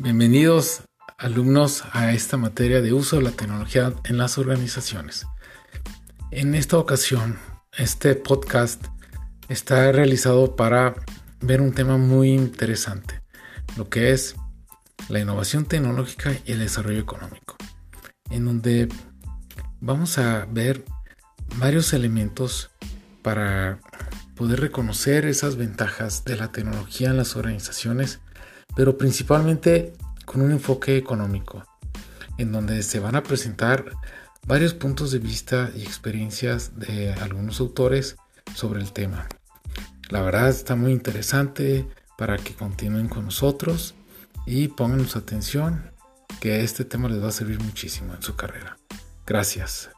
Bienvenidos alumnos a esta materia de uso de la tecnología en las organizaciones. En esta ocasión, este podcast está realizado para ver un tema muy interesante, lo que es la innovación tecnológica y el desarrollo económico, en donde vamos a ver varios elementos para poder reconocer esas ventajas de la tecnología en las organizaciones, pero principalmente con un enfoque económico, en donde se van a presentar varios puntos de vista y experiencias de algunos autores sobre el tema. La verdad está muy interesante para que continúen con nosotros y pongan atención que este tema les va a servir muchísimo en su carrera. Gracias.